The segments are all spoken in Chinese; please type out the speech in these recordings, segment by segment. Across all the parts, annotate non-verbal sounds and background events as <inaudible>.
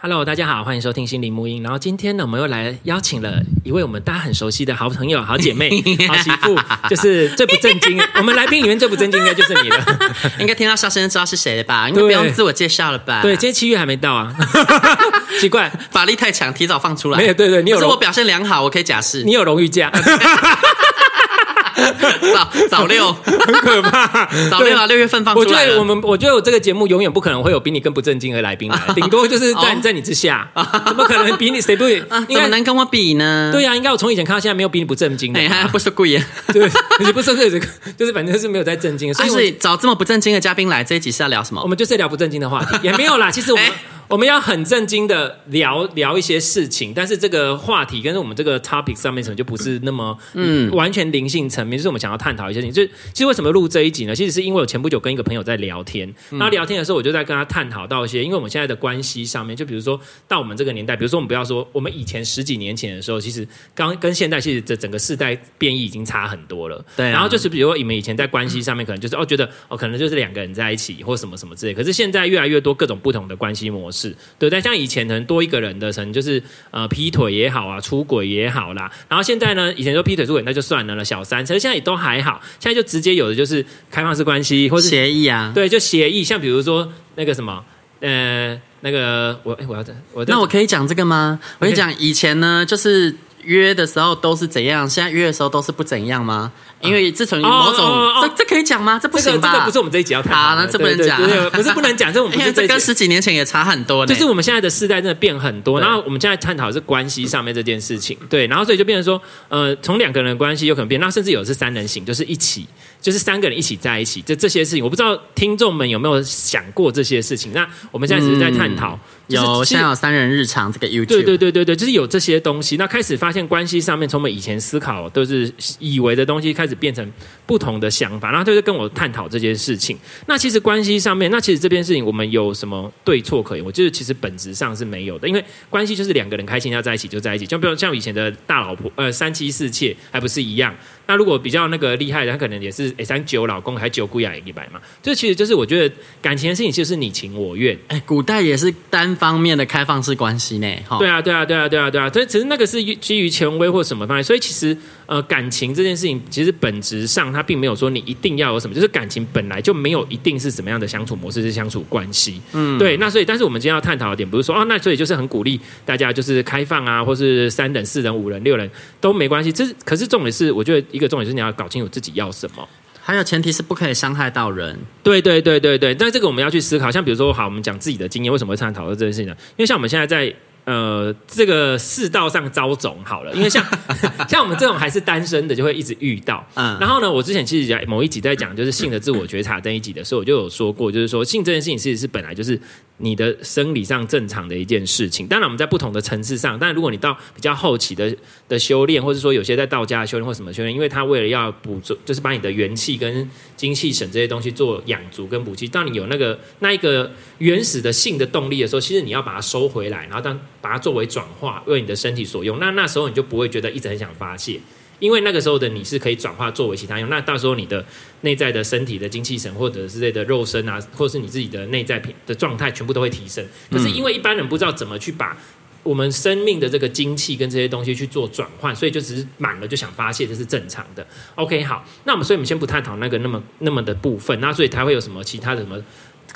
Hello，大家好，欢迎收听心灵沐音。然后今天呢，我们又来邀请了一位我们大家很熟悉的好朋友、好姐妹、<laughs> 好媳妇，就是最不正经。我们来宾里面最不正经应该就是你了，<laughs> 应该听到笑声就知道是谁了吧？应该不用自我介绍了吧？对，今天七月还没到啊，<laughs> 奇怪，法力太强，提早放出来。没有，对对，你有，我表现良好，我可以假释。你有荣誉假。<laughs> 早早六很可怕，<laughs> 早六啊，六月份放出来。我觉得我们，我觉得我这个节目永远不可能会有比你更不正经的来宾来，<laughs> 顶多就是在在你之下，怎么可能比你谁不？怎么能跟我比呢？对呀，应该我从以前看到现在没有比你不正经的。哎，不是故意，对，你不是这个，就是反正是没有在正经。所以找这么不正经的嘉宾来，这一集是要聊什么？我们就是聊不正经的话题，也没有啦。其实我们。我们要很正经的聊聊一些事情，但是这个话题跟我们这个 topic 上面可能就不是那么嗯完全灵性层面，就是我们想要探讨一些事情。就其实为什么录这一集呢？其实是因为我前不久跟一个朋友在聊天，然后聊天的时候我就在跟他探讨到一些，因为我们现在的关系上面，就比如说到我们这个年代，比如说我们不要说我们以前十几年前的时候，其实刚跟现在其实这整个世代变异已经差很多了。对，然后就是比如说你们以前在关系上面可能就是哦觉得哦可能就是两个人在一起或什么什么之类，可是现在越来越多各种不同的关系模式，对，但像。以前可能多一个人的，可能就是呃劈腿也好啊，出轨也好啦。然后现在呢，以前说劈腿出轨那就算了了，小三，其实现在也都还好。现在就直接有的就是开放式关系，或是协议啊，对，就协议。像比如说那个什么，呃，那个我哎，我要等我，那我可以讲这个吗？我跟你讲，以前呢，就是约的时候都是怎样，现在约的时候都是不怎样吗？因为自从某种，这这可以讲吗？这不行吧？这个不是我们这一集要谈。好，那这不能讲。不是不能讲，<laughs> 这我们这跟十几年前也差很多。就是我们现在的世代真的变很多，然后我们现在探讨的是关系上面这件事情。对，然后所以就变成说，呃，从两个人的关系有可能变，那甚至有的是三人行，就是一起，就是三个人一起在一起，这这些事情，我不知道听众们有没有想过这些事情。那我们现在只是在探讨，有现在有三人日常这个 YouTube，对对对对对，就是有这些东西。那开始发现关系上面，从我们以前思考都是以为的东西，开始变成。不同的想法，然后就是跟我探讨这件事情。那其实关系上面，那其实这件事情我们有什么对错可言？我觉得其实本质上是没有的，因为关系就是两个人开心要在一起就在一起，就比如像以前的大老婆，呃，三妻四妾，还不是一样。那如果比较那个厉害的，他可能也是诶三九老公还九姑爷一百嘛。这其实就是我觉得感情的事情就是你情我愿。哎，古代也是单方面的开放式关系呢。对啊，对啊，对啊，对啊，对啊。所以其实那个是基于权威或什么方面。所以其实呃感情这件事情，其实本质上它并没有说你一定要有什么，就是感情本来就没有一定是什么样的相处模式是相处关系。嗯，对。那所以但是我们今天要探讨的点不是说哦，那所以就是很鼓励大家就是开放啊，或是三人、四人、五人、六人都没关系。这可是重点是，我觉得一个重点是你要搞清。楚自己要什么，还有前提是不可以伤害到人。对对对对对，但这个我们要去思考。像比如说，好，我们讲自己的经验，为什么会常常讨论这件事情呢？因为像我们现在在。呃，这个世道上遭种好了，因为像 <laughs> 像我们这种还是单身的，就会一直遇到。嗯，然后呢，我之前其实在某一集在讲，就是性的自我觉察这一集的时候，我就有说过，就是说性这件事情其实是本来就是你的生理上正常的一件事情。当然，我们在不同的层次上，但如果你到比较后期的的修炼，或者说有些在道家修炼或什么修炼，因为他为了要补足，就是把你的元气跟精气神这些东西做养足跟补气，当你有那个那一个原始的性的动力的时候，其实你要把它收回来，然后当。把它作为转化，为你的身体所用。那那时候你就不会觉得一直很想发泄，因为那个时候的你是可以转化作为其他用。那到时候你的内在的身体的精气神，或者之类的肉身啊，或者是你自己的内在品的状态，全部都会提升。可是因为一般人不知道怎么去把我们生命的这个精气跟这些东西去做转换，所以就只是满了就想发泄，这是正常的。OK，好，那我们所以我们先不探讨那个那么那么的部分。那所以它会有什么其他的什么？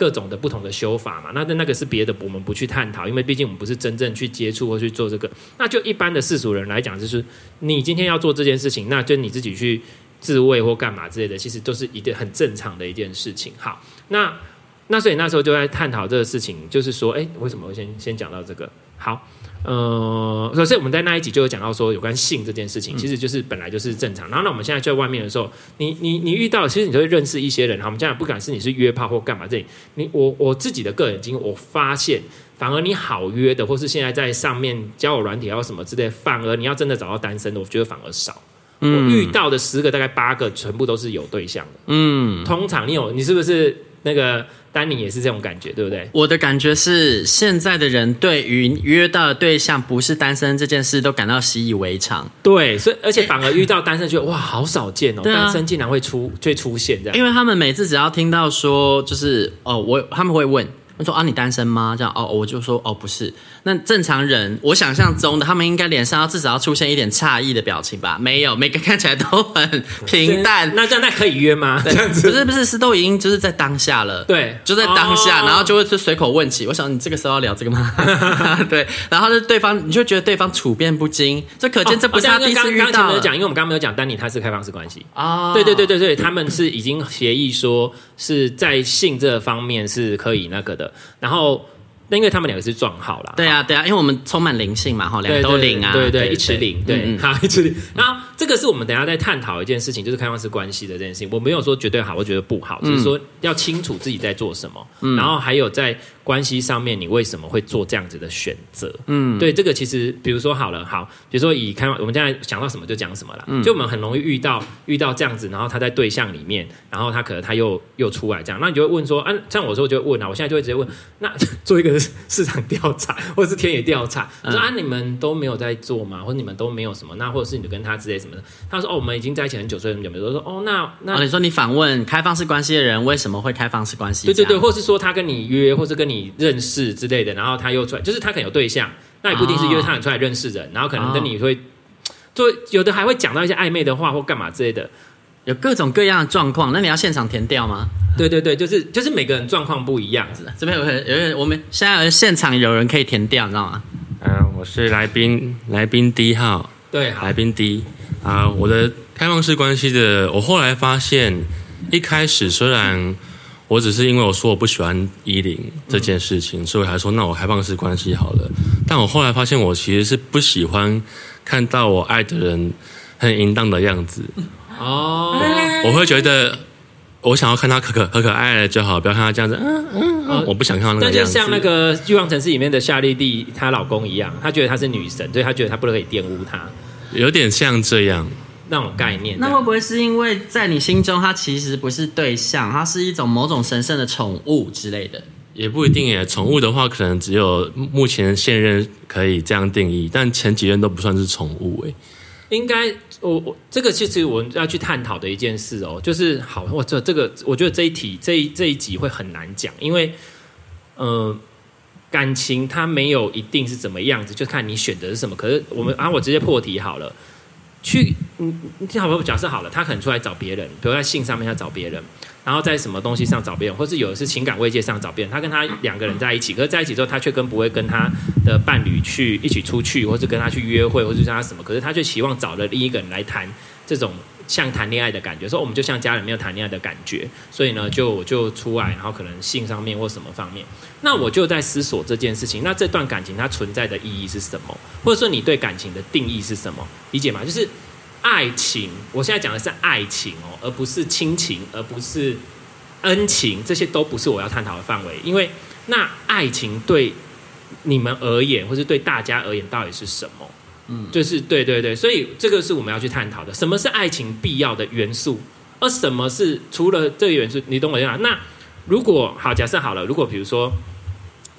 各种的不同的修法嘛，那那那个是别的，我们不去探讨，因为毕竟我们不是真正去接触或去做这个。那就一般的世俗人来讲，就是你今天要做这件事情，那就你自己去自慰或干嘛之类的，其实都是一个很正常的一件事情。好，那那所以那时候就在探讨这个事情，就是说，哎，为什么会先先讲到这个？好。呃，首先我们在那一集就有讲到说，有关性这件事情，其实就是本来就是正常。然后那，我们现在在外面的时候，你你你遇到，其实你就会认识一些人。哈，我们现在不管是你是约炮或干嘛，这里你我我自己的个人经验，我发现反而你好约的，或是现在在上面交友软体或什么之类，反而你要真的找到单身的，我觉得反而少。嗯，我遇到的十个大概八个全部都是有对象的。嗯，通常你有你是不是那个？丹尼也是这种感觉，对不对？我的感觉是，现在的人对于约到的对象不是单身这件事都感到习以为常。对，所以而且反而遇到单身，觉得哇，好少见哦，单身竟然会出会出现这样。因为他们每次只要听到说，就是哦，我他们会问，他说啊，你单身吗？这样哦，我就说哦，不是。那正常人，我想象中的他们应该脸上要至少要出现一点诧异的表情吧？没有，每个看起来都很平淡。那这样那可以约吗？这样子不是不是是都已经就是在当下了，对，就在当下，哦、然后就会就随口问起。我想你这个时候要聊这个吗？<laughs> 对，然后就对方你就觉得对方处变不惊，这可见这不是他第一次遇到。刚刚没有讲，因为我们刚刚没有讲丹尼他是开放式关系啊，哦、对对对对对，他们是已经协议说是在性这方面是可以那个的。然后，那因为他们两个是撞号啦，对啊，对啊，因为我们充满灵性嘛，哈，两个都灵啊，对对，一起灵，对，好，一起灵。然后，这个是我们等下再探讨一件事情，就是开放式关系的这件事情。我没有说绝对好，我觉得不好，只是说要清楚自己在做什么，然后还有在。关系上面，你为什么会做这样子的选择？嗯，对，这个其实，比如说好了，好，比如说以开，我们现在想到什么就讲什么了。嗯，就我们很容易遇到遇到这样子，然后他在对象里面，然后他可能他又又出来这样，那你就会问说，啊，像我说就会问啊，我现在就会直接问，那 <laughs> 做一个市场调查或者是田野调查，说啊，你们都没有在做吗？或者你们都没有什么？那或者是你跟他之类什么的？他说哦，我们已经在一起很久，所以很久没有说哦，那那、哦、你说你访问开放式关系的人为什么会开放式关系？对对对，或是说他跟你约，或是跟你认识。之类的，然后他又出来，就是他可能有对象，那也不一定是约他出来认识人，哦、然后可能跟你会，就有的还会讲到一些暧昧的话或干嘛之类的，有各种各样的状况。那你要现场填掉吗？对对对，就是就是每个人状况不一样。这边有人有人，我们现在现场有人可以填掉，你知道吗？嗯、呃，我是来宾，来宾 D 号，对，来宾 D 啊、呃，我的开放式关系的，我后来发现，一开始虽然。我只是因为我说我不喜欢一零这件事情，所以我还说那我开放式关系好了。但我后来发现，我其实是不喜欢看到我爱的人很淫荡的样子。哦，我会觉得我想要看他可可可可爱爱就好，不要看他这样子。嗯嗯，嗯我不想看到那个样子。那就像那个欲望城市里面的夏绿蒂她老公一样，她觉得她是女神，所以她觉得她不能可以玷污她。有点像这样。那种概念，那会不会是因为在你心中，它其实不是对象，它是一种某种神圣的宠物之类的？也不一定耶。宠物的话，可能只有目前现任可以这样定义，但前几任都不算是宠物诶。应该，我我这个其实我们要去探讨的一件事哦，就是好，我这这个，我觉得这一题这一这一集会很难讲，因为呃，感情它没有一定是怎么样子，就看你选择是什么。可是我们啊，我直接破题好了。去，你，你好，假设好了，他可能出来找别人，比如在性上面要找别人，然后在什么东西上找别人，或是有的是情感慰藉上找别人。他跟他两个人在一起，可是在一起之后，他却跟不会跟他的伴侣去一起出去，或是跟他去约会，或是跟他什么，可是他却希望找了另一个人来谈这种。像谈恋爱的感觉，说我们就像家人没有谈恋爱的感觉，所以呢，就就出来，然后可能性上面或什么方面，那我就在思索这件事情。那这段感情它存在的意义是什么？或者说你对感情的定义是什么？理解吗？就是爱情，我现在讲的是爱情哦，而不是亲情，而不是恩情，这些都不是我要探讨的范围。因为那爱情对你们而言，或是对大家而言，到底是什么？嗯，就是对对对，所以这个是我们要去探讨的。什么是爱情必要的元素？而什么是除了这个元素？你懂我意思吗？那如果好，假设好了，如果比如说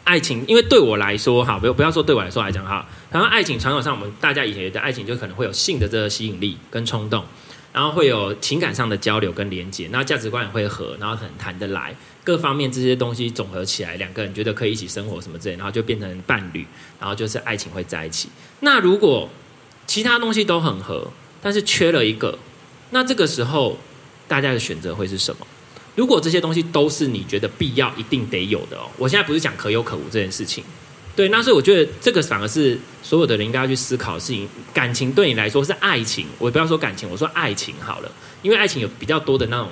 爱情，因为对我来说，哈，不不要说对我来说来讲哈，然后爱情传统上，我们大家以前的爱情就可能会有性的这个吸引力跟冲动，然后会有情感上的交流跟连接，那价值观也会合，然后很谈得来。各方面这些东西总合起来，两个人觉得可以一起生活什么之类，然后就变成伴侣，然后就是爱情会在一起。那如果其他东西都很合，但是缺了一个，那这个时候大家的选择会是什么？如果这些东西都是你觉得必要一定得有的哦，我现在不是讲可有可无这件事情，对，那所以我觉得这个反而是所有的人应该要去思考的事情。感情对你来说是爱情，我不要说感情，我说爱情好了，因为爱情有比较多的那种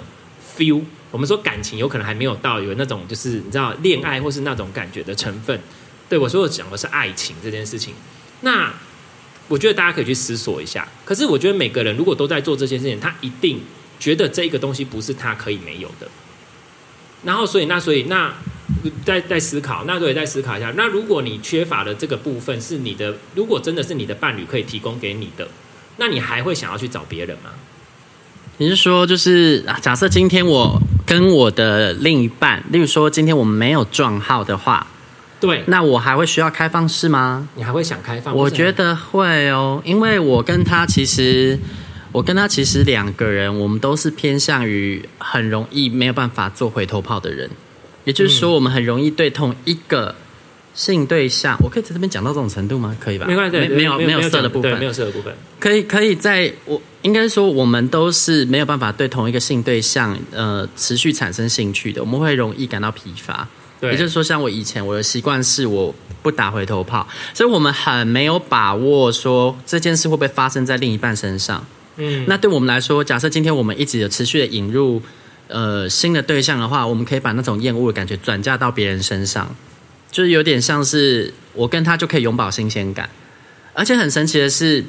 feel。我们说感情有可能还没有到有那种就是你知道恋爱或是那种感觉的成分，对，我说我讲的是爱情这件事情。那我觉得大家可以去思索一下。可是我觉得每个人如果都在做这些事情，他一定觉得这个东西不是他可以没有的。然后所以那所以那在在思考，那所以再思考一下。那如果你缺乏的这个部分是你的，如果真的是你的伴侣可以提供给你的，那你还会想要去找别人吗？你是说，就是假设今天我跟我的另一半，例如说今天我们没有撞号的话，对，那我还会需要开放式吗？你还会想开放？我觉得会哦，因为我跟他其实，我跟他其实两个人，我们都是偏向于很容易没有办法做回头炮的人。也就是说，我们很容易对同一个性对象，我可以在这边讲到这种程度吗？可以吧？没关系，没没有没有色的部分，没有色的部分，可以可以在我应该说，我们都是没有办法对同一个性对象呃持续产生兴趣的，我们会容易感到疲乏。对，也就是说，像我以前我的习惯是我不打回头炮，所以我们很没有把握说这件事会不会发生在另一半身上。嗯，那对我们来说，假设今天我们一直有持续的引入呃新的对象的话，我们可以把那种厌恶的感觉转嫁到别人身上，就是有点像是我跟他就可以永葆新鲜感，而且很神奇的是，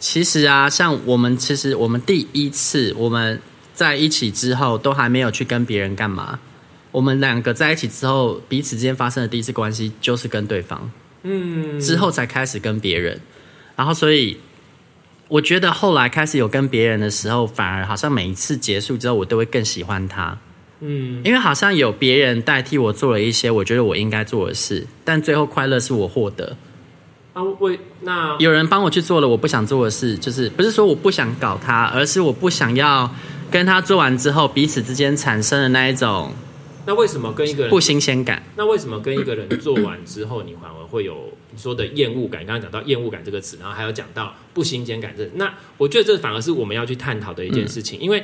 其实啊，像我们其实我们第一次我们在一起之后，都还没有去跟别人干嘛。我们两个在一起之后，彼此之间发生的第一次关系就是跟对方，嗯，之后才开始跟别人，然后所以我觉得后来开始有跟别人的时候，反而好像每一次结束之后，我都会更喜欢他，嗯，因为好像有别人代替我做了一些我觉得我应该做的事，但最后快乐是我获得。啊，我那有人帮我去做了我不想做的事，就是不是说我不想搞他，而是我不想要跟他做完之后，彼此之间产生的那一种。那为什么跟一个人不新鲜感？那为什么跟一个人做完之后，你反而会有你说的厌恶感？刚刚讲到厌恶感这个词，然后还有讲到不新鲜感这，那我觉得这反而是我们要去探讨的一件事情，因为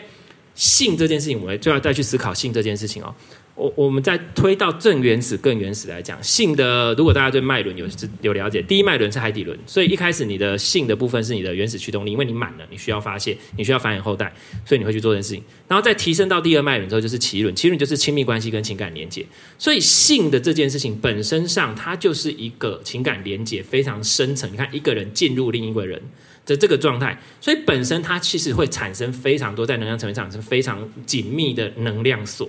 性这件事情，我们就要再去思考性这件事情哦。我我们再推到正原始、更原始来讲，性的，如果大家对脉轮有有了解，第一脉轮是海底轮，所以一开始你的性的部分是你的原始驱动力，因为你满了，你需要发泄，你需要繁衍后代，所以你会去做这件事情。然后再提升到第二脉轮之后，就是奇轮，奇轮就是亲密关系跟情感连接。所以性的这件事情本身上，它就是一个情感连接非常深层。你看一个人进入另一个人的这个状态，所以本身它其实会产生非常多在能量层面上是非常紧密的能量锁。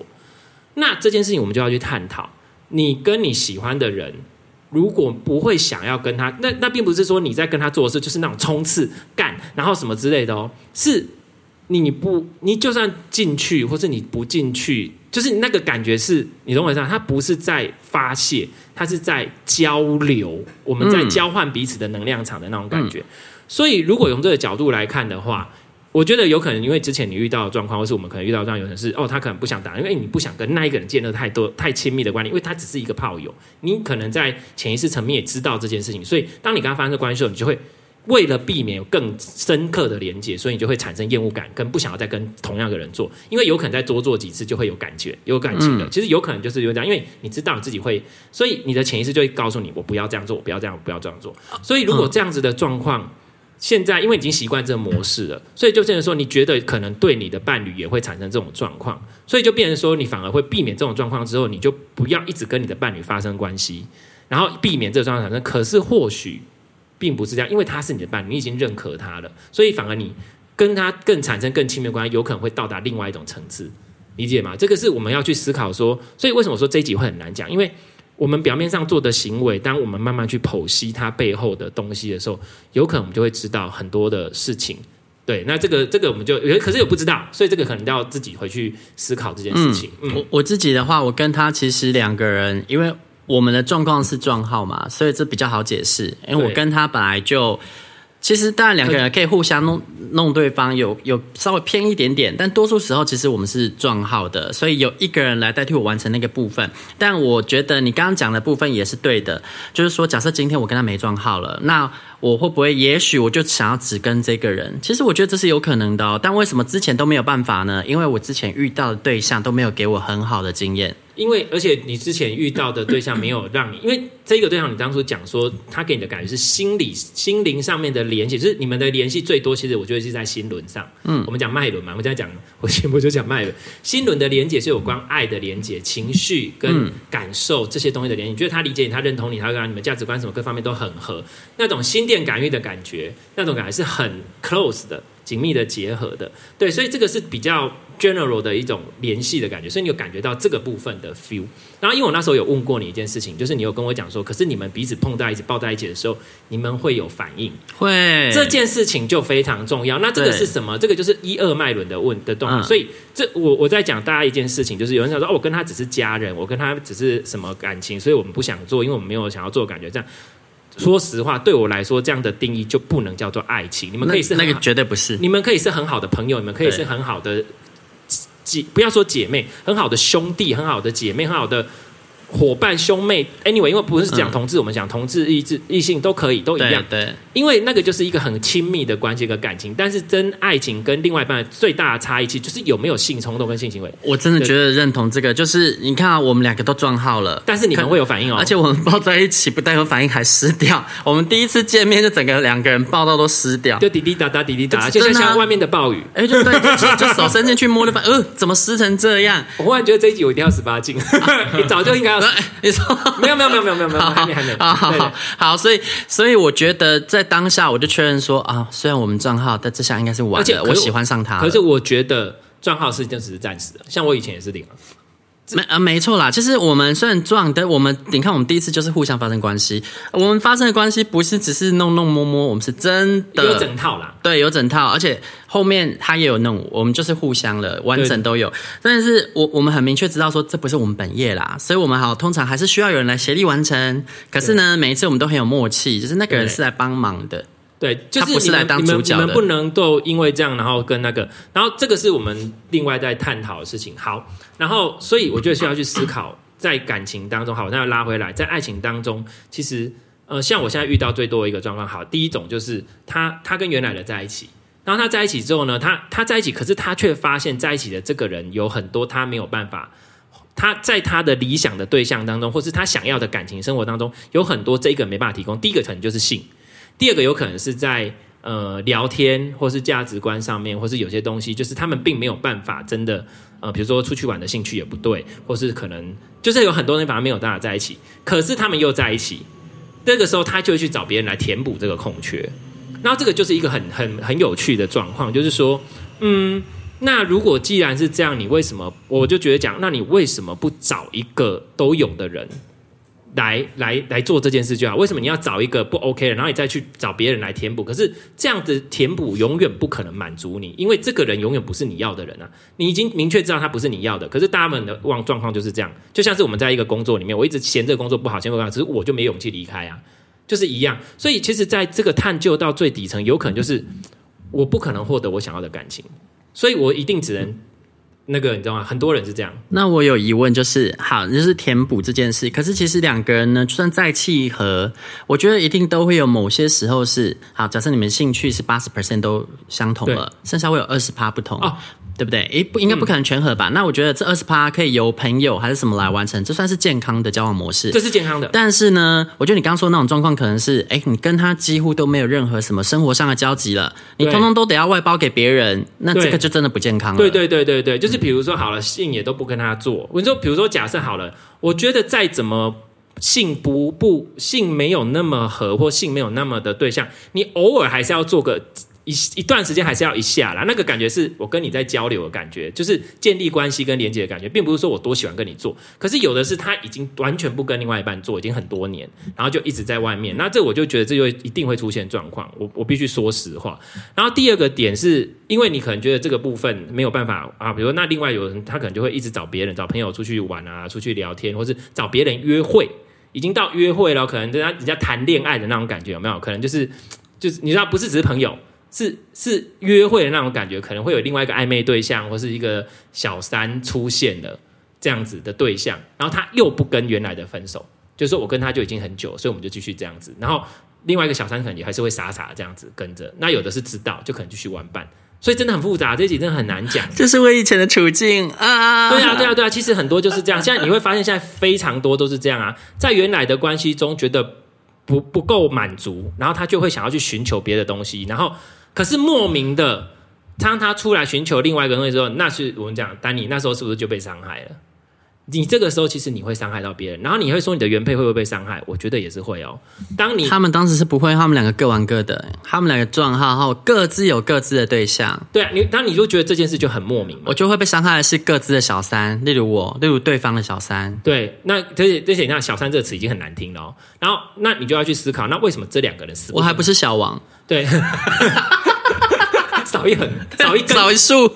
那这件事情我们就要去探讨，你跟你喜欢的人，如果不会想要跟他，那那并不是说你在跟他做的事就是那种冲刺干，然后什么之类的哦，是你不你就算进去，或是你不进去，就是那个感觉是你懂我意思吗？他不是在发泄，他是在交流，我们在交换彼此的能量场的那种感觉。嗯、所以如果用这个角度来看的话。我觉得有可能，因为之前你遇到的状况，或是我们可能遇到这样，有可能是哦，他可能不想打，因为你不想跟那一个人建立太多太亲密的关系，因为他只是一个炮友。你可能在潜意识层面也知道这件事情，所以当你跟他发生关系的时候，你就会为了避免有更深刻的连接，所以你就会产生厌恶感，跟不想要再跟同样的人做，因为有可能再多做几次就会有感觉、有感情的。其实有可能就是有这样，因为你知道你自己会，所以你的潜意识就会告诉你，我不要这样做，我不要这样，我不要这样做。所以如果这样子的状况。现在因为已经习惯这个模式了，所以就变成说，你觉得可能对你的伴侣也会产生这种状况，所以就变成说，你反而会避免这种状况之后，你就不要一直跟你的伴侣发生关系，然后避免这个状况产生。可是或许并不是这样，因为他是你的伴侣，你已经认可他了，所以反而你跟他更产生更亲密关系，有可能会到达另外一种层次，理解吗？这个是我们要去思考说，所以为什么说这一集会很难讲？因为我们表面上做的行为，当我们慢慢去剖析它背后的东西的时候，有可能我们就会知道很多的事情。对，那这个这个我们就可是也不知道，所以这个可能要自己回去思考这件事情。嗯，嗯我我自己的话，我跟他其实两个人，因为我们的状况是撞号嘛，所以这比较好解释。因为我跟他本来就。其实当然两个人可以互相弄弄对方，有有稍微偏一点点，但多数时候其实我们是撞号的，所以有一个人来代替我完成那个部分。但我觉得你刚刚讲的部分也是对的，就是说假设今天我跟他没撞号了，那我会不会也许我就想要只跟这个人？其实我觉得这是有可能的哦，但为什么之前都没有办法呢？因为我之前遇到的对象都没有给我很好的经验。因为，而且你之前遇到的对象没有让你，因为这个对象你当初讲说他给你的感觉是心理、心灵上面的联系，就是你们的联系最多，其实我觉得是在心轮上。嗯，我们讲脉轮嘛，我们在讲，我节目就讲脉轮。心轮的连接是有关爱的连接、情绪跟感受这些东西的连接。你觉得他理解你，他认同你，他让你们价值观什么各方面都很合，那种心电感应的感觉，那种感觉是很 close 的。紧密的结合的，对，所以这个是比较 general 的一种联系的感觉，所以你有感觉到这个部分的 feel。然后，因为我那时候有问过你一件事情，就是你有跟我讲说，可是你们彼此碰在一起、抱在一起的时候，你们会有反应，会这件事情就非常重要。那这个是什么？这个就是一二脉轮的问的动。嗯、所以这我我在讲大家一件事情，就是有人想说，哦，我跟他只是家人，我跟他只是什么感情，所以我们不想做，因为我们没有想要做感觉，这样。说实话，对我来说，这样的定义就不能叫做爱情。你们可以是那，那个绝对不是，你们可以是很好的朋友，你们可以是很好的姐，不要说姐妹，很好的兄弟，很好的姐妹，很好的伙伴、兄妹，anyway，因为不是讲同志，嗯、我们讲同志、异志、异性都可以，都一样。对，对因为那个就是一个很亲密的关系和感情，但是真爱情跟另外一半最大的差异，其实就是有没有性冲动跟性行为。我真的觉得认同这个，就是你看啊，我们两个都撞号了，但是你们会有反应哦，而且我们抱在一起不但有反应，还湿掉。我们第一次见面就整个两个人抱到都湿掉，就滴滴答答，滴滴答答，就像像外面的暴雨。哎，对对，就就手伸进去摸的，呃，怎么湿成这样？<laughs> 我忽然觉得这一集我一定要十八禁，你 <laughs> 早就应该要。你说。没有没有没有没有没有没有，还没还没，好好好，好，所以所以我觉得在当下我就确认说啊，虽然我们账号，但这下应该是完了，我喜欢上他。可是我觉得账号是就只是暂时的，像我以前也是零。没啊，没错啦，就是我们虽然撞，但我们你看，我们第一次就是互相发生关系。我们发生的关系不是只是弄弄摸摸，我们是真的有整套啦。对，有整套，而且后面他也有弄，我们就是互相了完整都有。但是我我们很明确知道说，这不是我们本业啦，所以我们好通常还是需要有人来协力完成。可是呢，每一次我们都很有默契，就是那个人是来帮忙的。对，就是你们，他不是来当主角的。你们，你们不能够因为这样，然后跟那个，然后这个是我们另外在探讨的事情。好，然后所以我觉得需要去思考，在感情当中，好，那要拉回来，在爱情当中，其实呃，像我现在遇到最多的一个状况，好，第一种就是他他跟原来的在一起，然后他在一起之后呢，他他在一起，可是他却发现在一起的这个人有很多他没有办法，他在他的理想的对象当中，或是他想要的感情生活当中，有很多这个没办法提供。第一个可能就是性。第二个有可能是在呃聊天，或是价值观上面，或是有些东西，就是他们并没有办法真的呃，比如说出去玩的兴趣也不对，或是可能就是有很多人反而没有办法在一起，可是他们又在一起，这个时候他就会去找别人来填补这个空缺，然后这个就是一个很很很有趣的状况，就是说，嗯，那如果既然是这样，你为什么我就觉得讲，那你为什么不找一个都有的人？来来来做这件事就好。为什么你要找一个不 OK 的，然后你再去找别人来填补？可是这样子填补永远不可能满足你，因为这个人永远不是你要的人啊！你已经明确知道他不是你要的。可是大家们的状状况就是这样，就像是我们在一个工作里面，我一直嫌这个工作不好，嫌这个工作，只是我就没勇气离开啊，就是一样。所以其实在这个探究到最底层，有可能就是我不可能获得我想要的感情，所以我一定只能。那个你知道吗？很多人是这样。那我有疑问，就是好，就是填补这件事。可是其实两个人呢，就算再契合，我觉得一定都会有某些时候是好。假设你们兴趣是八十 percent 都相同了，剩下会有二十趴不同。哦对不对？诶，不应该不可能全合吧？嗯、那我觉得这二十趴可以由朋友还是什么来完成，这算是健康的交往模式。这是健康的。但是呢，我觉得你刚刚说的那种状况，可能是诶，你跟他几乎都没有任何什么生活上的交集了，你通通都得要外包给别人，那这个就真的不健康了。对对对对对，就是比如说好了，性也都不跟他做。我说，比如说假设好了，我觉得再怎么性不不性没有那么合，或性没有那么的对象，你偶尔还是要做个。一一段时间还是要一下啦，那个感觉是我跟你在交流的感觉，就是建立关系跟连接的感觉，并不是说我多喜欢跟你做，可是有的是他已经完全不跟另外一半做，已经很多年，然后就一直在外面，那这我就觉得这就一定会出现状况，我我必须说实话。然后第二个点是因为你可能觉得这个部分没有办法啊，比如说那另外有人他可能就会一直找别人找朋友出去玩啊，出去聊天，或是找别人约会，已经到约会了，可能人家人家谈恋爱的那种感觉有没有？可能就是就是你知道不是只是朋友。是是约会的那种感觉，可能会有另外一个暧昧对象，或是一个小三出现了这样子的对象，然后他又不跟原来的分手，就是说我跟他就已经很久，所以我们就继续这样子。然后另外一个小三可能也还是会傻傻这样子跟着。那有的是知道，就可能继续玩伴，所以真的很复杂，这一集真的很难讲。这是我以前的处境啊！对啊，对啊，对啊，其实很多就是这样。现在你会发现，现在非常多都是这样啊，在原来的关系中觉得不不够满足，然后他就会想要去寻求别的东西，然后。可是莫名的，当他出来寻求另外一个东西的时候，那是我们讲丹尼那时候是不是就被伤害了？你这个时候其实你会伤害到别人，然后你会说你的原配会不会被伤害？我觉得也是会哦。当你他们当时是不会，他们两个各玩各的，他们两个撞号后各自有各自的对象。对啊，你当你就觉得这件事就很莫名，我就会被伤害的是各自的小三，例如我，例如对方的小三。对，那这些这些你看“小三”这个词已经很难听了哦。然后那你就要去思考，那为什么这两个人死？我还不是小王。对。少一横，<laughs> 少一根，少一树，<laughs>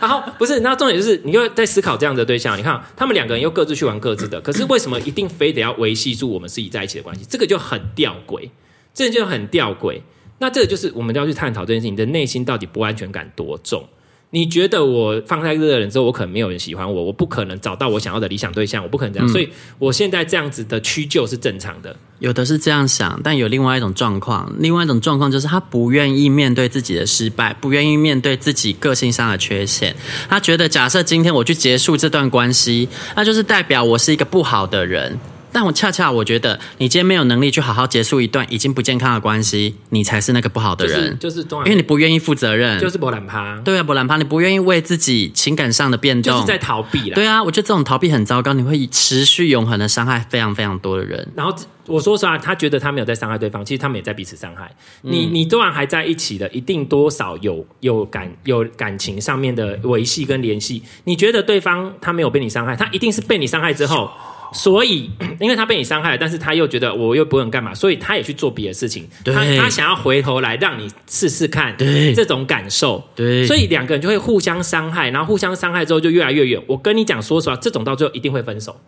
然后不是，那重点就是，你又在思考这样的对象。你看，他们两个人又各自去玩各自的，<coughs> 可是为什么一定非得要维系住我们自己在一起的关系？这个就很吊诡，这个就很吊诡。那这个就是我们要去探讨这件事情，你的内心到底不安全感多重？你觉得我放在这个人之后，我可能没有人喜欢我，我不可能找到我想要的理想对象，我不可能这样，嗯、所以我现在这样子的屈就，是正常的。有的是这样想，但有另外一种状况，另外一种状况就是他不愿意面对自己的失败，不愿意面对自己个性上的缺陷。他觉得，假设今天我去结束这段关系，那就是代表我是一个不好的人。但我恰恰我觉得，你今天没有能力去好好结束一段已经不健康的关系，你才是那个不好的人。就是，就是，因为你不愿意负责任，就是博兰趴。对啊，博兰趴，你不愿意为自己情感上的变动，就是在逃避啦。对啊，我觉得这种逃避很糟糕，你会持续永恒的伤害非常非常多的人。然后我说实话，他觉得他没有在伤害对方，其实他们也在彼此伤害。嗯、你你当然还在一起的，一定多少有有感有感情上面的维系跟联系。你觉得对方他没有被你伤害，他一定是被你伤害之后。所以，<clears throat> 因为他被你伤害了，但是他又觉得我又不能干嘛，所以他也去做别的事情。他他想要回头来让你试试看，这种感受。对，所以两个人就会互相伤害，然后互相伤害之后就越来越远。我跟你讲，说实话，这种到最后一定会分手。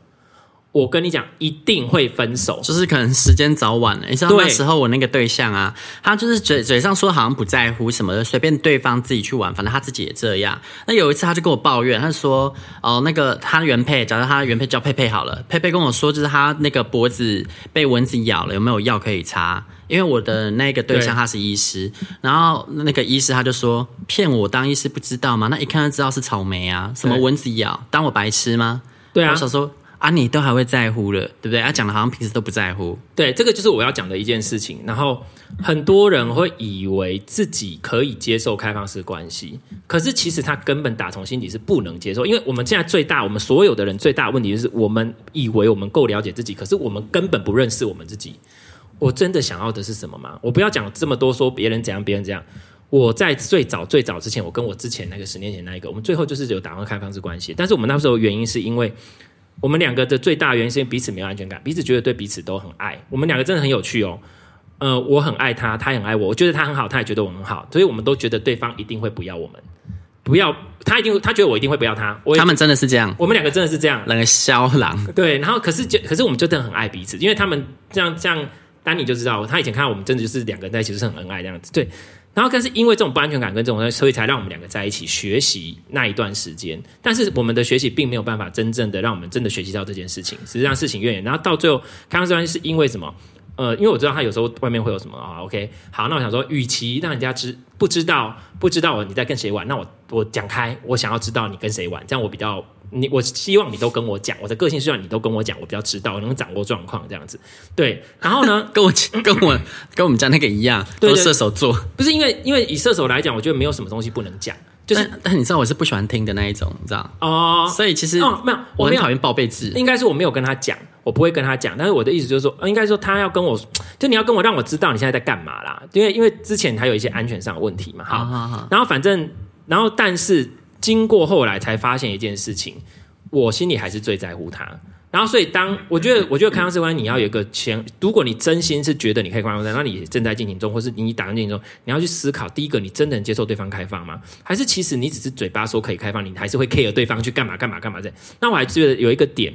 我跟你讲，一定会分手，就是可能时间早晚了。你知道那时候我那个对象啊，他就是嘴嘴上说好像不在乎什么的，随便对方自己去玩，反正他自己也这样。那有一次他就跟我抱怨，他说：“哦，那个他原配，假如他原配叫佩佩好了，佩佩跟我说，就是他那个脖子被蚊子咬了，有没有药可以擦？因为我的那个对象他是医师，然后那个医师他就说骗我当医师不知道吗？那一看就知道是草莓啊，什么蚊子咬，当我白痴吗？对啊，我想说。”啊，你都还会在乎了，对不对？他、讲的好像平时都不在乎。对，这个就是我要讲的一件事情。然后很多人会以为自己可以接受开放式关系，可是其实他根本打从心底是不能接受。因为我们现在最大，我们所有的人最大的问题就是，我们以为我们够了解自己，可是我们根本不认识我们自己。我真的想要的是什么吗？我不要讲这么多，说别人怎样，别人怎样。我在最早最早之前，我跟我之前那个十年前那一个，我们最后就是有打算开放式关系，但是我们那时候原因是因为。我们两个的最大原因是因为彼此没有安全感，彼此觉得对彼此都很爱。我们两个真的很有趣哦，呃，我很爱他，他也很爱我，我觉得他很好，他也觉得我很好，所以我们都觉得对方一定会不要我们，不要他一定，他觉得我一定会不要他。他们真的是这样，我们两个真的是这样，两个肖狼。对，然后可是就可是我们就真的很爱彼此，因为他们这样这样，丹尼就知道，他以前看到我们真的就是两个人在一起就是很恩爱这样子，对。然后，但是因为这种不安全感跟这种，所以才让我们两个在一起学习那一段时间。但是我们的学习并没有办法真正的让我们真的学习到这件事情，实际上事情越演。然后到最后，开放式关系是因为什么？呃，因为我知道他有时候外面会有什么啊。OK，好，那我想说，与其让人家知不知道不知道你在跟谁玩，那我我讲开，我想要知道你跟谁玩，这样我比较。你我希望你都跟我讲，我的个性需要你都跟我讲，我比较知道，我能掌握状况这样子。对，然后呢，<laughs> 跟我跟我跟我们家那个一样，都射手座。不是因为因为以射手来讲，我觉得没有什么东西不能讲，就是但，但你知道我是不喜欢听的那一种，你知道哦。所以其实哦没有，我很讨厌报备制。应该是我没有跟他讲，我不会跟他讲。但是我的意思就是说，应该说他要跟我，<tsk> 就你要跟我让我知道你现在在干嘛啦。因为因为之前还有一些安全上的问题嘛。好，好，好，然后反正然后但是经过后来才发现一件事情。我心里还是最在乎他，然后所以当我觉得，我觉得开放式关系你要有一个前，如果你真心是觉得你可以开放式，那你正在进行中，或是你打算进行中，你要去思考，第一个，你真的能接受对方开放吗？还是其实你只是嘴巴说可以开放，你还是会 care 对方去干嘛干嘛干嘛这样？那我还觉得有一个点，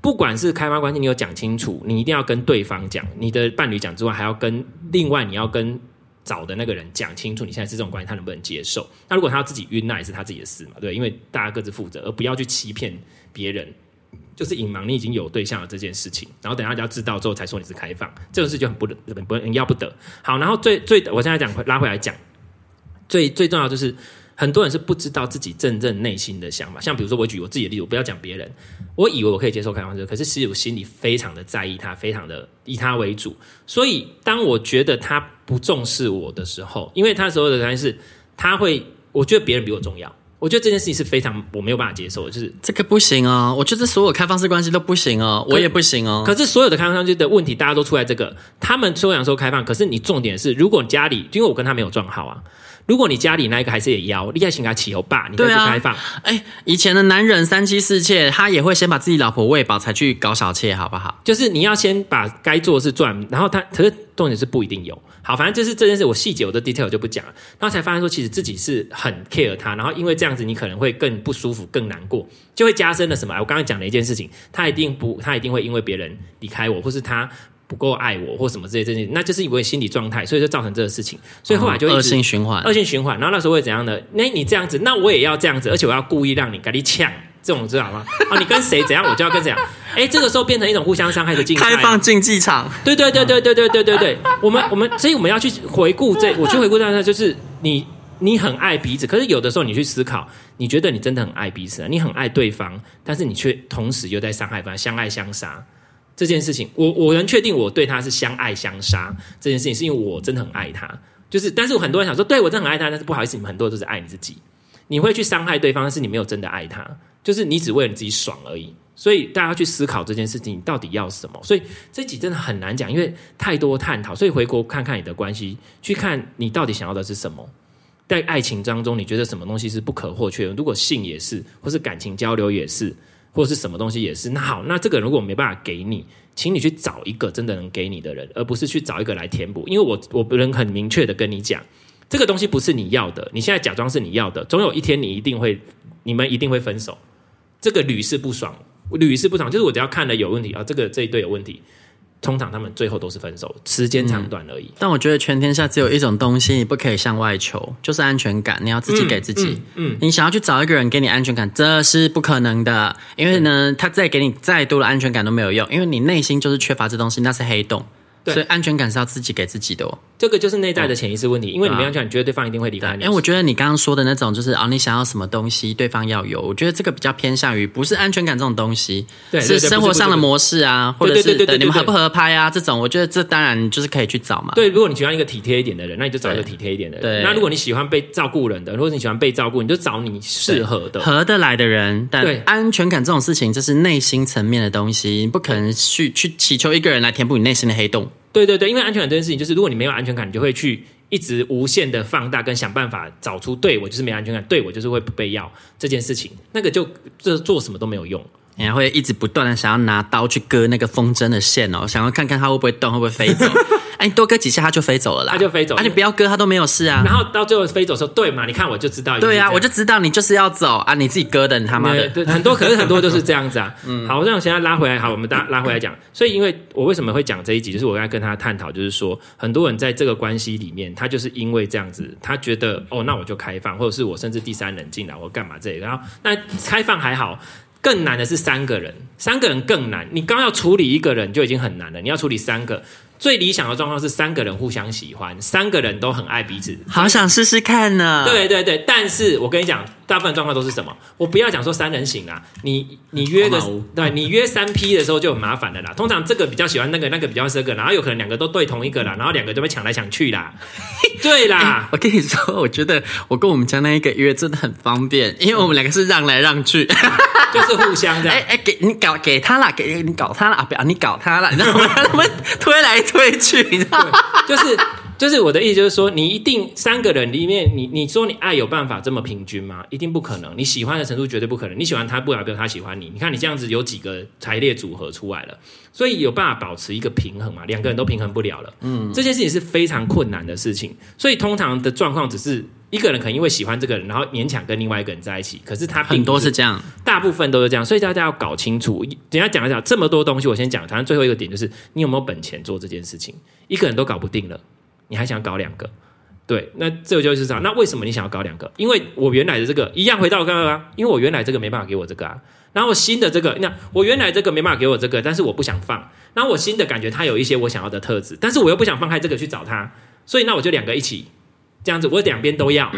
不管是开放关系，你有讲清楚，你一定要跟对方讲，你的伴侣讲之外，还要跟另外你要跟。找的那个人讲清楚，你现在是这种关系，他能不能接受？那如果他要自己晕，那也是他自己的事嘛，对，因为大家各自负责，而不要去欺骗别人，就是隐瞒你已经有对象了这件事情，然后等大家知道之后才说你是开放，这种事就很不得，不要不得。好，然后最最，我现在讲拉回来讲，最最重要就是。很多人是不知道自己真正内心的想法，像比如说我举我自己的例子，我不要讲别人，我以为我可以接受开放式，可是其实我心里非常的在意他，非常的以他为主。所以当我觉得他不重视我的时候，因为他所有的原因是，他会，我觉得别人比我重要，我觉得这件事情是非常我没有办法接受的，就是这个不行哦。我觉得所有开放式关系都不行哦，我也不行哦。可是所有的开放式的问题，大家都出在这个，他们虽然说开放，可是你重点是，如果家里，因为我跟他没有撞好啊。如果你家里那一个还是也要，你还请他起油霸，你再去开放。哎、以前的男人三妻四妾，他也会先把自己老婆喂饱才去搞小妾，好不好？就是你要先把该做的事做完，然后他可是重点是不一定有。好，反正就是这件事，我细节我的 detail 就不讲了。然后才发现说，其实自己是很 care 他，然后因为这样子，你可能会更不舒服、更难过，就会加深了什么？我刚刚讲的一件事情，他一定不，他一定会因为别人离开我，或是他。不够爱我或什么之类这些，那就是因为心理状态，所以就造成这个事情。所以后来就恶性循环，恶性循环。然后那时候会怎样呢？那你这样子，那我也要这样子，而且我要故意让你赶紧呛，这种知道吗？啊，你跟谁怎样，我就要跟谁讲。哎，这个时候变成一种互相伤害的竞赛，开放竞技场。对对对对对对对对对，我们我们所以我们要去回顾这，我去回顾这样，就是你。你很爱彼此，可是有的时候你去思考，你觉得你真的很爱彼此啊，你很爱对方，但是你却同时又在伤害，反正相爱相杀这件事情，我我能确定我对他是相爱相杀这件事情，是因为我真的很爱他。就是，但是我很多人想说，对我真的很爱他，但是不好意思，你们很多人都是爱你自己，你会去伤害对方，但是你没有真的爱他，就是你只为了你自己爽而已。所以大家去思考这件事情，你到底要什么？所以这集真的很难讲，因为太多探讨。所以回国看看你的关系，去看你到底想要的是什么。在爱情当中，你觉得什么东西是不可或缺的？如果性也是，或是感情交流也是，或是什么东西也是，那好，那这个如果没办法给你，请你去找一个真的能给你的人，而不是去找一个来填补。因为我我不能很明确的跟你讲，这个东西不是你要的，你现在假装是你要的，总有一天你一定会，你们一定会分手。这个屡试不爽，屡试不爽，就是我只要看了有问题啊，这个这一对有问题。通常他们最后都是分手，时间长短而已。嗯。但我觉得全天下只有一种东西你不可以向外求，就是安全感。你要自己给自己。嗯，嗯，嗯，你想要去找一个人给你安全感，这是不可能的。因为呢，他再给你再多的安全感都没有用，因为你内心就是缺乏这东西，那是黑洞。对，所以安全感是要自己给自己的哦。这个就是内在的潜意识问题，因为你没有安全感，你觉得对方一定会离开你。因为我觉得你刚刚说的那种，就是啊，你想要什么东西，对方要有。我觉得这个比较偏向于不是安全感这种东西，对，是生活上的模式啊，或者是你们合不合拍啊这种。我觉得这当然就是可以去找嘛。对，如果你喜欢一个体贴一点的人，那你就找一个体贴一点的人。对，那如果你喜欢被照顾人的，如果你喜欢被照顾，你就找你适合的、合得来的人。但安全感这种事情，这是内心层面的东西，你不可能去去祈求一个人来填补你内心的黑洞。对对对，因为安全感这件事情，就是如果你没有安全感，你就会去一直无限的放大跟想办法找出，对我就是没安全感，对我就是会不被要这件事情，那个就这做什么都没有用，你还会一直不断的想要拿刀去割那个风筝的线哦，想要看看它会不会动，会不会飞走。<laughs> 哎，你多割几下，它就飞走了啦。它就飞走了。啊，你不要割，它都没有事啊。然后到最后飞走的时候，对嘛？你看我就知道。对啊，我就知道你就是要走啊！你自己割的，你他妈的。对，很多，可是很多都是这样子啊。<laughs> 嗯。好，我现在拉回来，好，我们拉拉回来讲。所以，因为我为什么会讲这一集，就是我刚才跟他探讨，就是说，很多人在这个关系里面，他就是因为这样子，他觉得哦，那我就开放，或者是我甚至第三人进来，我干嘛这里？然后，那开放还好，更难的是三个人，三个人更难。你刚要处理一个人就已经很难了，你要处理三个。最理想的状况是三个人互相喜欢，三个人都很爱彼此，好想试试看呢。对对对，但是我跟你讲，大部分状况都是什么？我不要讲说三人行啊，你你约的，对，你约三 P 的时候就很麻烦的啦。通常这个比较喜欢那个，那个比较这个，然后有可能两个都对同一个啦，然后两个都被抢来抢去啦。<laughs> 对啦、欸，我跟你说，我觉得我跟我们家那一个约真的很方便，因为我们两个是让来让去，<laughs> 就是互相这样。哎哎，给你搞给他啦，给你搞他啦，不要你搞他啦，你知道吗？<laughs> 他们推来。推去，你知道吗？<laughs> 就是。就是我的意思，就是说，你一定三个人里面，你你说你爱有办法这么平均吗？一定不可能。你喜欢的程度绝对不可能。你喜欢他，不代表他喜欢你。你看你这样子有几个排列组合出来了，所以有办法保持一个平衡嘛？两个人都平衡不了了，嗯，这件事情是非常困难的事情。所以通常的状况只是一个人可能因为喜欢这个人，然后勉强跟另外一个人在一起。可是他很多是这样，大部分都是这样。所以大家要搞清楚。等下讲一讲这么多东西，我先讲。反正最后一个点就是，你有没有本钱做这件事情？一个人都搞不定了。你还想搞两个？对，那这个就是这样。那为什么你想要搞两个？因为我原来的这个一样回到刚刚啊，因为我原来这个没办法给我这个啊。然后新的这个，那我原来这个没办法给我这个，但是我不想放。然后我新的感觉它有一些我想要的特质，但是我又不想放开这个去找它，所以那我就两个一起这样子，我两边都要，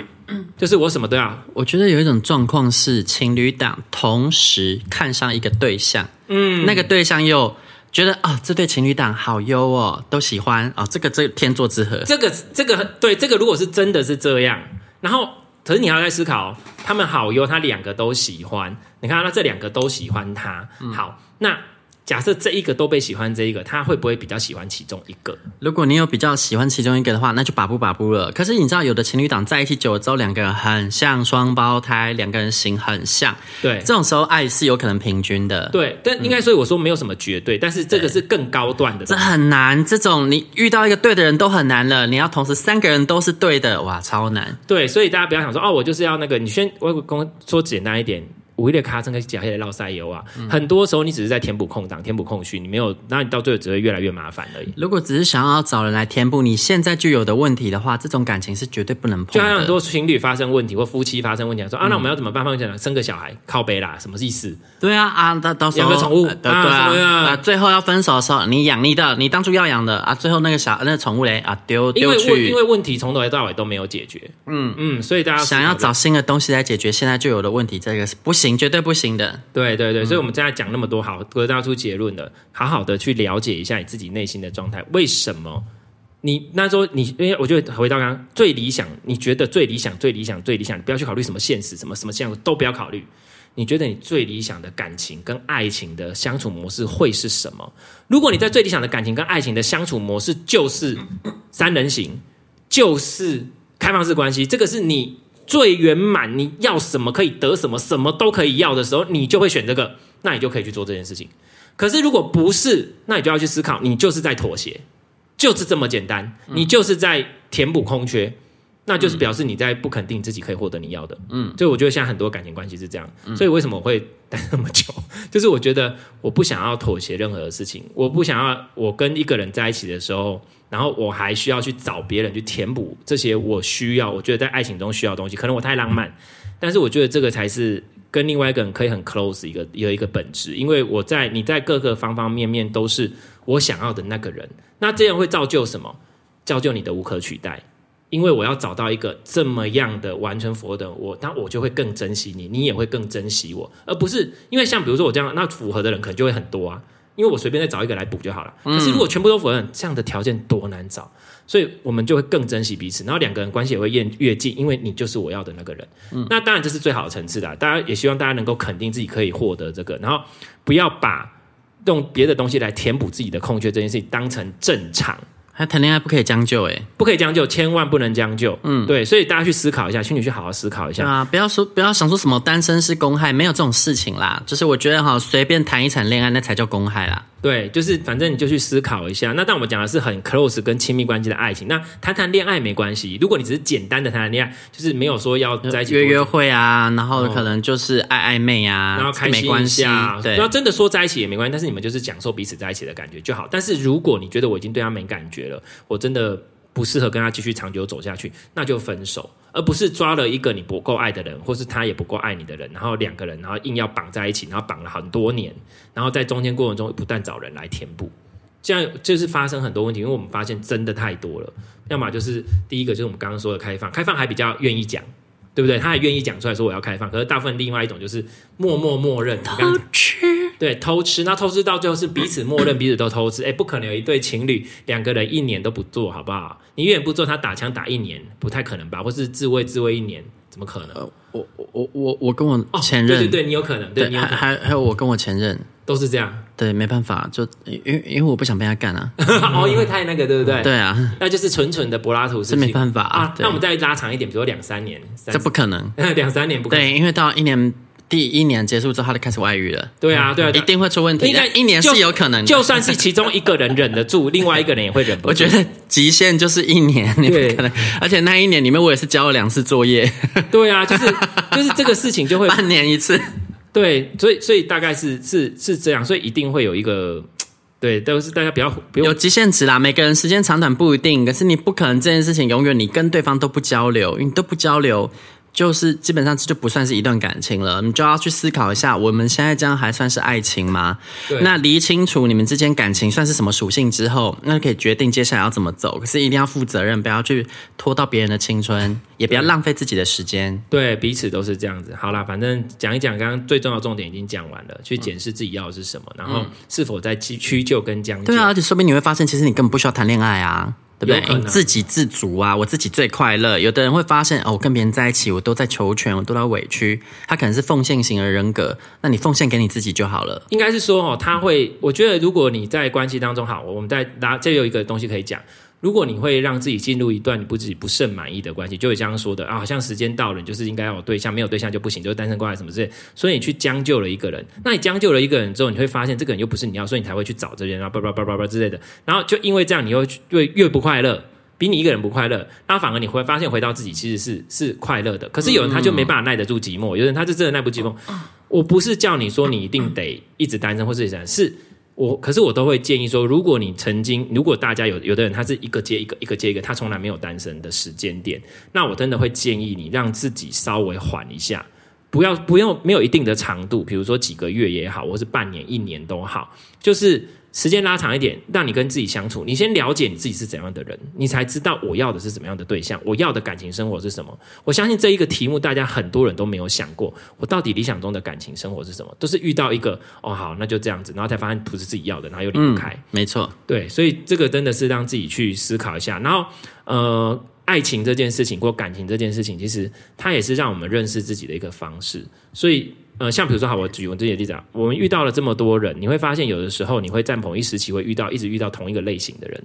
就是我什么都要。我觉得有一种状况是情侣档同时看上一个对象，嗯，那个对象又。觉得啊、哦，这对情侣档好优哦，都喜欢啊、哦，这个这、天作之合。这个这个对这个，如果是真的是这样，然后可是你还要在思考，他们好优，他两个都喜欢。你看，那这两个都喜欢他，嗯、好那。假设这一个都被喜欢，这一个他会不会比较喜欢其中一个？如果你有比较喜欢其中一个的话，那就把不把不了。可是你知道，有的情侣档在一起久了之后，两个人很像双胞胎，两个人型很像。对，这种时候爱是有可能平均的。对，但应该所以我说没有什么绝对，嗯、但是这个是更高段的。这很难，这种你遇到一个对的人都很难了，你要同时三个人都是对的，哇，超难。对，所以大家不要想说哦，我就是要那个，你先我跟说简单一点。无一的卡成个假黑的绕塞油啊。嗯、很多时候你只是在填补空档、填补空虚，你没有，那你到最后只会越来越麻烦而已。如果只是想要找人来填补你现在就有的问题的话，这种感情是绝对不能碰。就像很多情侣发生问题或夫妻发生问题，说啊，那我们要怎么办？放下生个小孩，靠背啦，什么意思？对啊啊，到到时候养个宠物，呃、对啊，对啊，最后要分手的时候，你养你的，你当初要养的啊，最后那个小那个宠物嘞啊丢丢去，因为问题从头到尾都没有解决。嗯嗯，所以大家想要找新的东西来解决现在就有的问题，这个是不行，绝对不行的。对对对，所以我们现在讲那么多，好得到出结论的，好好的去了解一下你自己内心的状态。为什么你那时候你？因为我就回到刚刚最理想，你觉得最理想、最理想、最理想，你不要去考虑什么现实，什么什么现实都不要考虑。你觉得你最理想的感情跟爱情的相处模式会是什么？如果你在最理想的感情跟爱情的相处模式就是三人行，就是开放式关系，这个是你最圆满，你要什么可以得什么，什么都可以要的时候，你就会选这个，那你就可以去做这件事情。可是如果不是，那你就要去思考，你就是在妥协，就是这么简单，你就是在填补空缺。那就是表示你在不肯定自己可以获得你要的，嗯，所以我觉得现在很多感情关系是这样，嗯，所以为什么我会待那么久？<laughs> 就是我觉得我不想要妥协任何的事情，我不想要我跟一个人在一起的时候，然后我还需要去找别人去填补这些我需要，我觉得在爱情中需要的东西，可能我太浪漫，但是我觉得这个才是跟另外一个人可以很 close 一个有一个本质，因为我在你在各个方方面面都是我想要的那个人，那这样会造就什么？造就你的无可取代。因为我要找到一个这么样的完全符合的我，那我就会更珍惜你，你也会更珍惜我，而不是因为像比如说我这样，那符合的人可能就会很多啊，因为我随便再找一个来补就好了。可是如果全部都符合，这样的条件多难找，所以我们就会更珍惜彼此，然后两个人关系也会越越近，因为你就是我要的那个人。那当然这是最好的层次的，大家也希望大家能够肯定自己可以获得这个，然后不要把用别的东西来填补自己的空缺这件事情当成正常。还谈恋爱不可以将就哎，不可以将就，千万不能将就。嗯，对，所以大家去思考一下，请你去好好思考一下啊！不要说，不要想说什么单身是公害，没有这种事情啦。就是我觉得哈，随便谈一场恋爱，那才叫公害啦。对，就是反正你就去思考一下。那但我们讲的是很 close 跟亲密关系的爱情。那谈谈恋爱没关系，如果你只是简单的谈谈恋爱，就是没有说要在一起约约会啊，然后可能就是暧暧昧啊，然后开心一下。对，然后真的说在一起也没关系，但是你们就是享受彼此在一起的感觉就好。但是如果你觉得我已经对他没感觉了，我真的不适合跟他继续长久走下去，那就分手。而不是抓了一个你不够爱的人，或是他也不够爱你的人，然后两个人，然后硬要绑在一起，然后绑了很多年，然后在中间过程中不断找人来填补，这样就是发生很多问题。因为我们发现真的太多了，要么就是第一个就是我们刚刚说的开放，开放还比较愿意讲，对不对？他还愿意讲出来说我要开放，可是大部分另外一种就是默默默认。偷吃，对，偷吃，那偷吃到最后是彼此默认，彼此都偷吃。哎，不可能有一对情侣两个人一年都不做好不好？你永远不做，他打枪打一年，不太可能吧？或是自慰自慰一年，怎么可能？呃、我我我我跟我前任，哦、对对对，你有可能，对，对还还还有我跟我前任都是这样，对，没办法，就因为因为我不想被他干啊，<laughs> 哦，因为太那个，对不对？对啊，那就是纯纯的柏拉图，是没办法啊。那我们再拉长一点，比如说两三年，这不可能，<laughs> 两三年不可能，对，因为到一年。第一年结束之后，他就开始外遇了。对啊，对啊，一定会出问题。应该一年是有可能，就算是其中一个人忍得住，<laughs> 另外一个人也会忍不住。我觉得极限就是一年，对，可能。而且那一年里面，我也是交了两次作业。对啊，就是 <laughs> 就是这个事情就会半年一次。对，所以所以大概是是是这样，所以一定会有一个对，都是大家比较有极限值啦。每个人时间长短不一定，可是你不可能这件事情永远你跟对方都不交流，你都不交流。就是基本上这就不算是一段感情了，你就要去思考一下，我们现在这样还算是爱情吗？对。那理清楚你们之间感情算是什么属性之后，那就可以决定接下来要怎么走。可是一定要负责任，不要去拖到别人的青春，也不要浪费自己的时间。对，彼此都是这样子。好啦，反正讲一讲，刚刚最重要的重点已经讲完了，去检视自己要的是什么，然后是否在屈屈就跟将就。对啊，而且说不定你会发现，其实你根本不需要谈恋爱啊。对不对？自给自足啊，我自己最快乐。有的人会发现，哦，我跟别人在一起，我都在求全，我都在委屈。他可能是奉献型的人格，那你奉献给你自己就好了。应该是说，哦，他会，我觉得，如果你在关系当中，好，我们再拿，这有一个东西可以讲。如果你会让自己进入一段你不自己不甚满意的关系，就会这样说的啊，好像时间到了，你就是应该要有对象，没有对象就不行，就是单身关系什么之类。所以你去将就了一个人，那你将就了一个人之后，你会发现这个人又不是你要，所以你才会去找这些人啊，叭叭叭叭叭之类的。然后就因为这样，你又越越不快乐。比你一个人不快乐，那反而你会发现回到自己其实是是快乐的。可是有人他就没办法耐得住寂寞，有人他就真的耐不住寂寞。我不是叫你说你一定得一直单身或是怎样，是我，可是我都会建议说，如果你曾经，如果大家有有的人他是一个接一个，一个接一个，他从来没有单身的时间点，那我真的会建议你让自己稍微缓一下，不要不用没有一定的长度，比如说几个月也好，或是半年、一年都好，就是。时间拉长一点，让你跟自己相处。你先了解你自己是怎样的人，你才知道我要的是怎么样的对象，我要的感情生活是什么。我相信这一个题目，大家很多人都没有想过，我到底理想中的感情生活是什么？都是遇到一个哦，好，那就这样子，然后才发现不是自己要的，然后又离不开。嗯，没错，对，所以这个真的是让自己去思考一下。然后，呃，爱情这件事情或感情这件事情，其实它也是让我们认识自己的一个方式。所以。呃，像比如说，好，我举我自己的例子啊，我们遇到了这么多人，你会发现有的时候你会在某一时期会遇到，一直遇到同一个类型的人。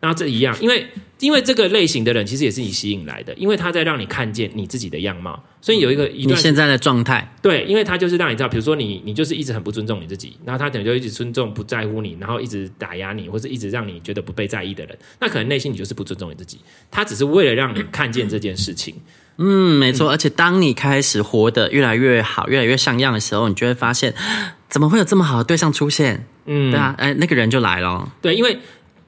那这一样，因为因为这个类型的人其实也是你吸引来的，因为他在让你看见你自己的样貌，所以有一个一段你现在的状态，对，因为他就是让你知道，比如说你你就是一直很不尊重你自己，然后他可能就一直尊重不在乎你，然后一直打压你，或者一直让你觉得不被在意的人，那可能内心你就是不尊重你自己，他只是为了让你看见这件事情。嗯，没错，而且当你开始活得越来越好，越来越像样的时候，你就会发现，怎么会有这么好的对象出现？嗯，对啊，哎，那个人就来了。对，因为。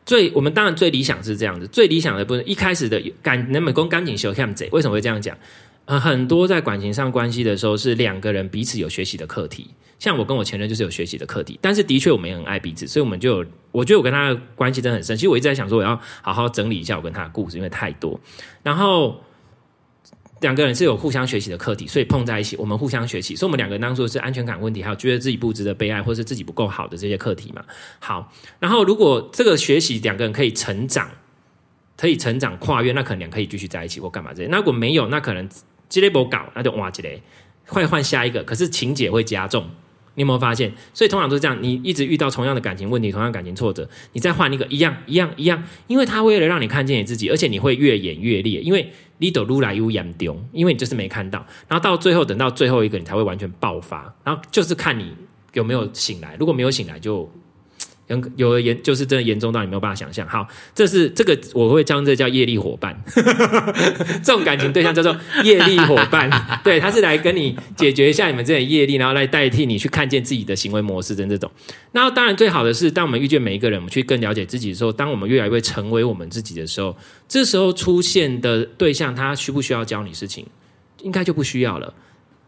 最我们当然最理想是这样子，最理想的不是一开始的感能美工感情修看贼，为什么会这样讲？呃，很多在感情上关系的时候是两个人彼此有学习的课题，像我跟我前任就是有学习的课题，但是的确我们也很爱彼此，所以我们就有，我觉得我跟他的关系真的很深。其实我一直在想说，我要好好整理一下我跟他的故事，因为太多，然后。两个人是有互相学习的课题，所以碰在一起，我们互相学习。所以，我们两个人当初是安全感问题，还有觉得自己不值得被爱，或是自己不够好的这些课题嘛。好，然后如果这个学习两个人可以成长，可以成长跨越，那可能两可以继续在一起或干嘛这些。那如果没有，那可能积累不搞，那就哇积累，快换下一个。可是情节会加重。你有没有发现？所以通常都是这样，你一直遇到同样的感情问题，同样感情挫折，你再换一个，一样一样一样，因为他为了让你看见你自己，而且你会越演越烈，因为。你都撸来越严重，因为你就是没看到，然后到最后等到最后一个，你才会完全爆发，然后就是看你有没有醒来，如果没有醒来就。有的严就是真的严重到你没有办法想象。好，这是这个我会将这叫业力伙伴，<laughs> 这种感情对象叫做业力伙伴。对，他是来跟你解决一下你们这些业力，然后来代替你去看见自己的行为模式等这种。然后当然最好的是，当我们遇见每一个人，我们去更了解自己的时候，当我们越来越成为我们自己的时候，这时候出现的对象，他需不需要教你事情？应该就不需要了。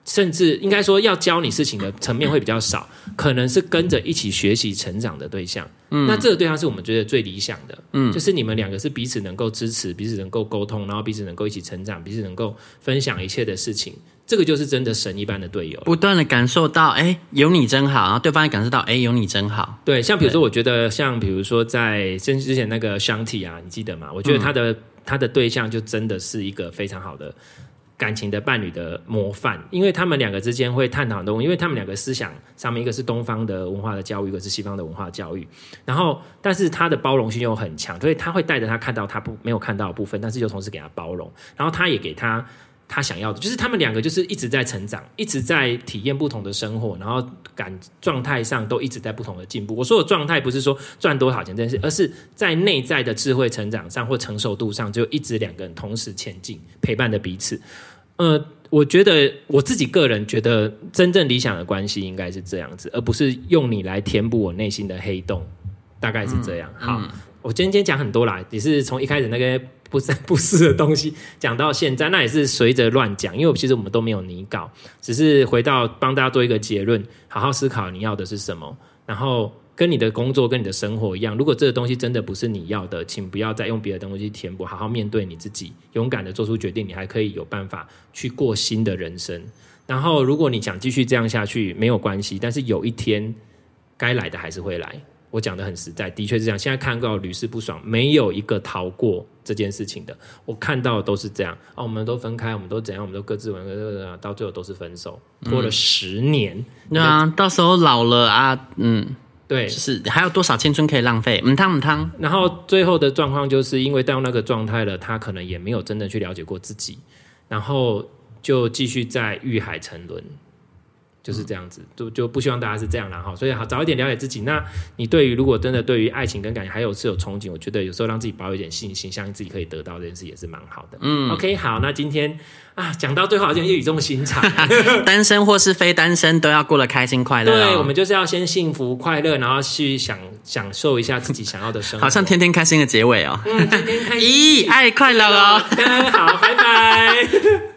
甚至应该说，要教你事情的层面会比较少，可能是跟着一起学习成长的对象。嗯，那这个对象是我们觉得最理想的。嗯，就是你们两个是彼此能够支持，彼此能够沟通，然后彼此能够一起成长，彼此能够分享一切的事情。这个就是真的神一般的队友，不断的感受到，哎，有你真好，然后对方也感受到，哎，有你真好。对，像比如说，我觉得像比如说在之之前那个 Shanti 啊，你记得吗？我觉得他的、嗯、他的对象就真的是一个非常好的。感情的伴侣的模范，因为他们两个之间会探讨很多，因为他们两个思想上面一个是东方的文化的教育，一个是西方的文化教育。然后，但是他的包容性又很强，所以他会带着他看到他不没有看到的部分，但是又同时给他包容。然后他也给他他想要的，就是他们两个就是一直在成长，一直在体验不同的生活，然后感状态上都一直在不同的进步。我说的状态不是说赚多少钱这件事，而是在内在的智慧成长上或成熟度上，就一直两个人同时前进，陪伴着彼此。呃，我觉得我自己个人觉得，真正理想的关系应该是这样子，而不是用你来填补我内心的黑洞，大概是这样。嗯、好，嗯、我今天讲很多啦，也是从一开始那个不三不四的东西讲到现在，那也是随着乱讲，因为其实我们都没有拟稿，只是回到帮大家做一个结论，好好思考你要的是什么，然后。跟你的工作跟你的生活一样，如果这个东西真的不是你要的，请不要再用别的东西填补，好好面对你自己，勇敢的做出决定，你还可以有办法去过新的人生。然后，如果你想继续这样下去，没有关系，但是有一天该来的还是会来。我讲的很实在，的确是这样。现在看到屡试不爽，没有一个逃过这件事情的。我看到的都是这样啊，我们都分开，我们都怎样，我们都各自玩，到最后都是分手，拖了十年。嗯、对啊，到时候老了啊，嗯。对，就是还有多少青春可以浪费？嗯，汤嗯汤。然后最后的状况就是因为到那个状态了，他可能也没有真的去了解过自己，然后就继续在欲海沉沦。就是这样子，就就不希望大家是这样啦哈。所以好，早一点了解自己。那你对于如果真的对于爱情跟感情还有是有憧憬，我觉得有时候让自己保有一点信心，相信自己可以得到这件事也是蛮好的。嗯，OK，好，那今天啊讲到最后好像又语重心长，<laughs> 单身或是非单身都要过得开心快乐哦。对，我们就是要先幸福快乐，然后去享享受一下自己想要的生活，好像天天开心的结尾哦。嗯，天天开心，<laughs> 咦，爱快乐哦。<laughs> 好，拜拜。